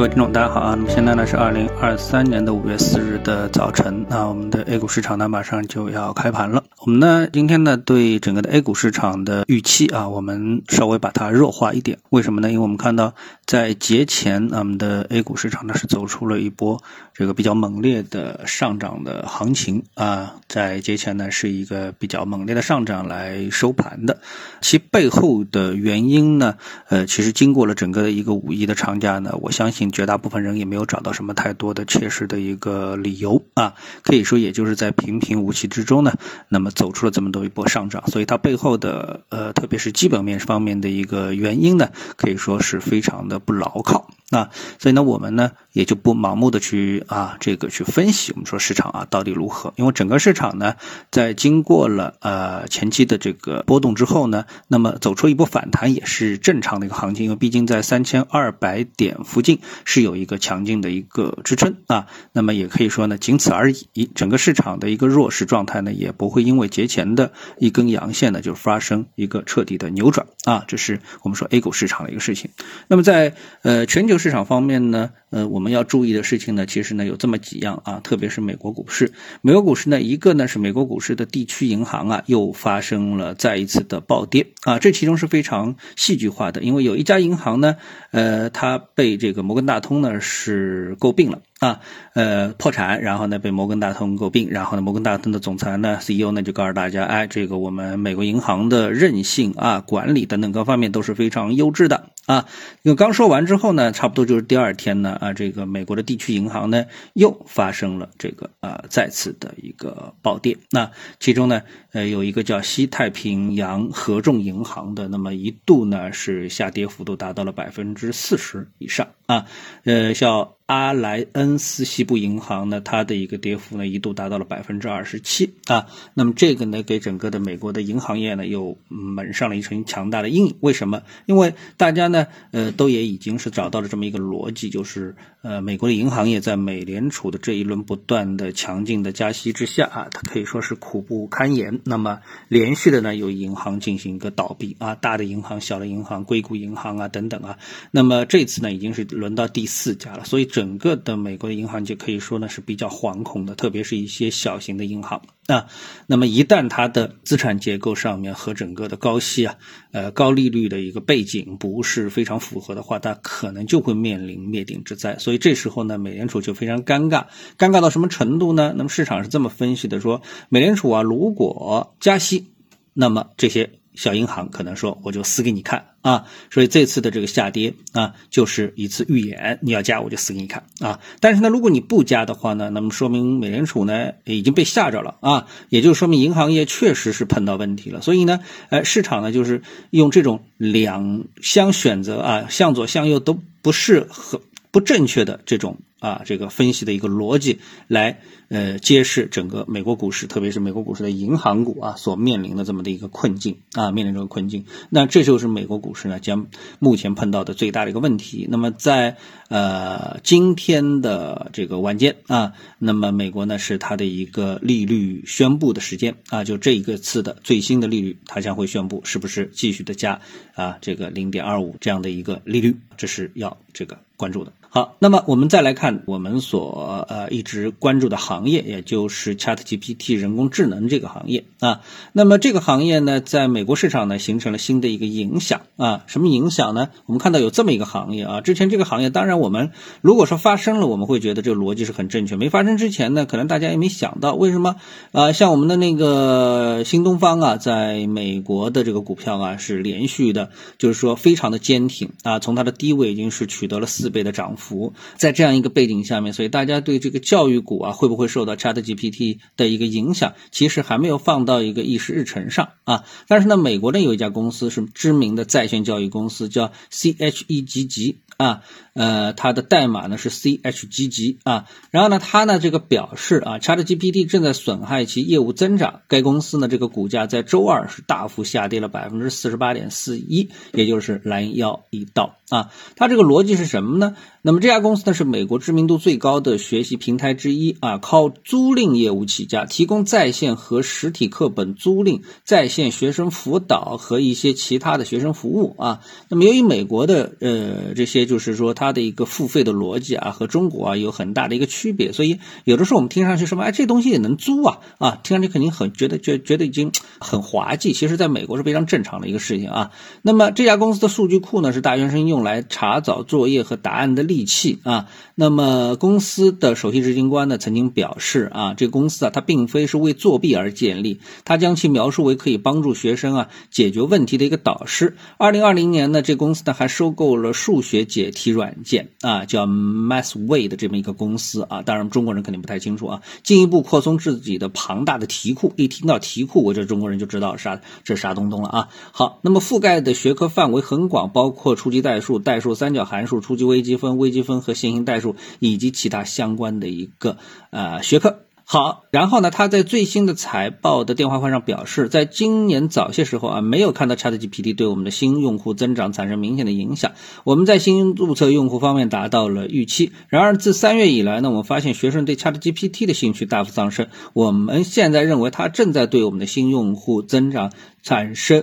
各位听众，大家好啊！那么现在呢是二零二三年的五月四日的早晨，那我们的 A 股市场呢马上就要开盘了。我们呢今天呢对整个的 A 股市场的预期啊，我们稍微把它弱化一点。为什么呢？因为我们看到在节前，我们的 A 股市场呢是走出了一波这个比较猛烈的上涨的行情啊，在节前呢是一个比较猛烈的上涨来收盘的。其背后的原因呢，呃，其实经过了整个的一个五一的长假呢，我相信绝大部分人也没有找到什么太多的切实的一个理由啊，可以说也就是在平平无奇之中呢，那么走出了这么多一波上涨，所以它背后的呃，特别是基本面方面的一个原因呢，可以说是非常的不牢靠。啊，所以呢，我们呢也就不盲目的去啊这个去分析，我们说市场啊到底如何？因为整个市场呢，在经过了呃前期的这个波动之后呢，那么走出一波反弹也是正常的一个行情，因为毕竟在三千二百点附近是有一个强劲的一个支撑啊，那么也可以说呢仅此而已。整个市场的一个弱势状态呢，也不会因为节前的一根阳线呢就发生一个彻底的扭转啊，这是我们说 A 股市场的一个事情。那么在呃全球。市场方面呢，呃，我们要注意的事情呢，其实呢有这么几样啊，特别是美国股市。美国股市呢，一个呢是美国股市的地区银行啊，又发生了再一次的暴跌啊，这其中是非常戏剧化的，因为有一家银行呢，呃，它被这个摩根大通呢是诟病了。啊，呃，破产，然后呢被摩根大通诟病，然后呢摩根大通的总裁呢 CEO 呢就告诉大家，哎，这个我们美国银行的韧性啊、管理等等各方面都是非常优质的啊。因为刚说完之后呢，差不多就是第二天呢，啊，这个美国的地区银行呢又发生了这个啊再次的一个暴跌。那其中呢，呃，有一个叫西太平洋合众银行的，那么一度呢是下跌幅度达到了百分之四十以上啊，呃，像。阿莱恩斯西部银行呢，它的一个跌幅呢一度达到了百分之二十七啊，那么这个呢给整个的美国的银行业呢又蒙上了一层强大的阴影。为什么？因为大家呢呃都也已经是找到了这么一个逻辑，就是呃美国的银行业在美联储的这一轮不断的强劲的加息之下啊，它可以说是苦不堪言。那么连续的呢有银行进行一个倒闭啊，大的银行、小的银行、硅谷银行啊等等啊，那么这次呢已经是轮到第四家了，所以这。整个的美国的银行界可以说呢是比较惶恐的，特别是一些小型的银行啊。那么一旦它的资产结构上面和整个的高息啊、呃高利率的一个背景不是非常符合的话，它可能就会面临灭顶之灾。所以这时候呢，美联储就非常尴尬，尴尬到什么程度呢？那么市场是这么分析的：说美联储啊，如果加息，那么这些。小银行可能说我就死给你看啊，所以这次的这个下跌啊，就是一次预演，你要加我就死给你看啊。但是呢，如果你不加的话呢，那么说明美联储呢已经被吓着了啊，也就说明银行业确实是碰到问题了。所以呢，呃，市场呢就是用这种两相选择啊，向左向右都不是很不正确的这种。啊，这个分析的一个逻辑来，呃，揭示整个美国股市，特别是美国股市的银行股啊，所面临的这么的一个困境啊，面临这个困境。那这就是美国股市呢将目前碰到的最大的一个问题。那么在呃今天的这个晚间啊，那么美国呢是它的一个利率宣布的时间啊，就这一个次的最新的利率，它将会宣布是不是继续的加啊这个零点二五这样的一个利率，这是要这个关注的。好，那么我们再来看我们所呃一直关注的行业，也就是 Chat GPT 人工智能这个行业啊。那么这个行业呢，在美国市场呢形成了新的一个影响啊。什么影响呢？我们看到有这么一个行业啊。之前这个行业，当然我们如果说发生了，我们会觉得这个逻辑是很正确。没发生之前呢，可能大家也没想到为什么啊。像我们的那个新东方啊，在美国的这个股票啊是连续的，就是说非常的坚挺啊，从它的低位已经是取得了四倍的涨幅。幅在这样一个背景下面，所以大家对这个教育股啊会不会受到 Chat GPT 的一个影响，其实还没有放到一个议事日程上啊。但是呢，美国呢有一家公司是知名的在线教育公司，叫 CHE 吉吉啊。呃，它的代码呢是 CHGG 啊，然后呢，它呢这个表示啊，ChatGPT 正在损害其业务增长。该公司呢这个股价在周二是大幅下跌了百分之四十八点四一，也就是拦腰一刀啊。它这个逻辑是什么呢？那么这家公司呢是美国知名度最高的学习平台之一啊，靠租赁业务起家，提供在线和实体课本租赁、在线学生辅导和一些其他的学生服务啊。那么由于美国的呃这些就是说它的一个付费的逻辑啊和中国啊有很大的一个区别，所以有的时候我们听上去什么哎这东西也能租啊啊，听上去肯定很觉得觉觉得已经很滑稽，其实在美国是非常正常的一个事情啊。那么这家公司的数据库呢是大学生用来查找作业和答案的利器啊。那么公司的首席执行官呢曾经表示啊，这公司啊它并非是为作弊而建立，他将其描述为可以帮助学生啊解决问题的一个导师。二零二零年呢，这公司呢还收购了数学解题软件啊，叫 Mathway 的这么一个公司啊。当然中国人肯定不太清楚啊，进一步扩充自己的庞大的题库。一听到题库，我这中国人就知道啥这啥东东了啊。好，那么覆盖的学科范围很广，包括初级代数、代数、三角函数、初级微积分、微积分和线性代数以及其他相关的一个呃学科。好，然后呢，他在最新的财报的电话会上表示，在今年早些时候啊，没有看到 ChatGPT 对我们的新用户增长产生明显的影响。我们在新注册用户方面达到了预期。然而，自三月以来呢，我们发现学生对 ChatGPT 的兴趣大幅上升。我们现在认为它正在对我们的新用户增长产生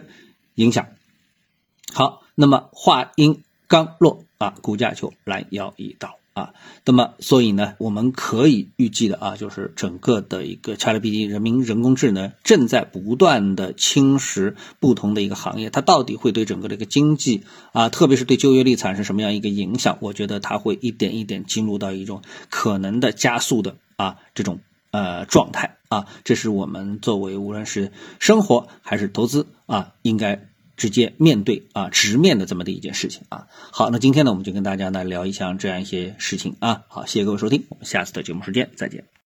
影响。好，那么话音刚落啊，股价就拦腰一刀。啊，那么所以呢，我们可以预计的啊，就是整个的一个 ChatGPT 人民人工智能正在不断的侵蚀不同的一个行业，它到底会对整个的一个经济啊，特别是对就业率产生什么样一个影响？我觉得它会一点一点进入到一种可能的加速的啊这种呃状态啊，这是我们作为无论是生活还是投资啊，应该。直接面对啊，直面的这么的一件事情啊。好，那今天呢，我们就跟大家来聊一下这样一些事情啊。好，谢谢各位收听，我们下次的节目时间再见。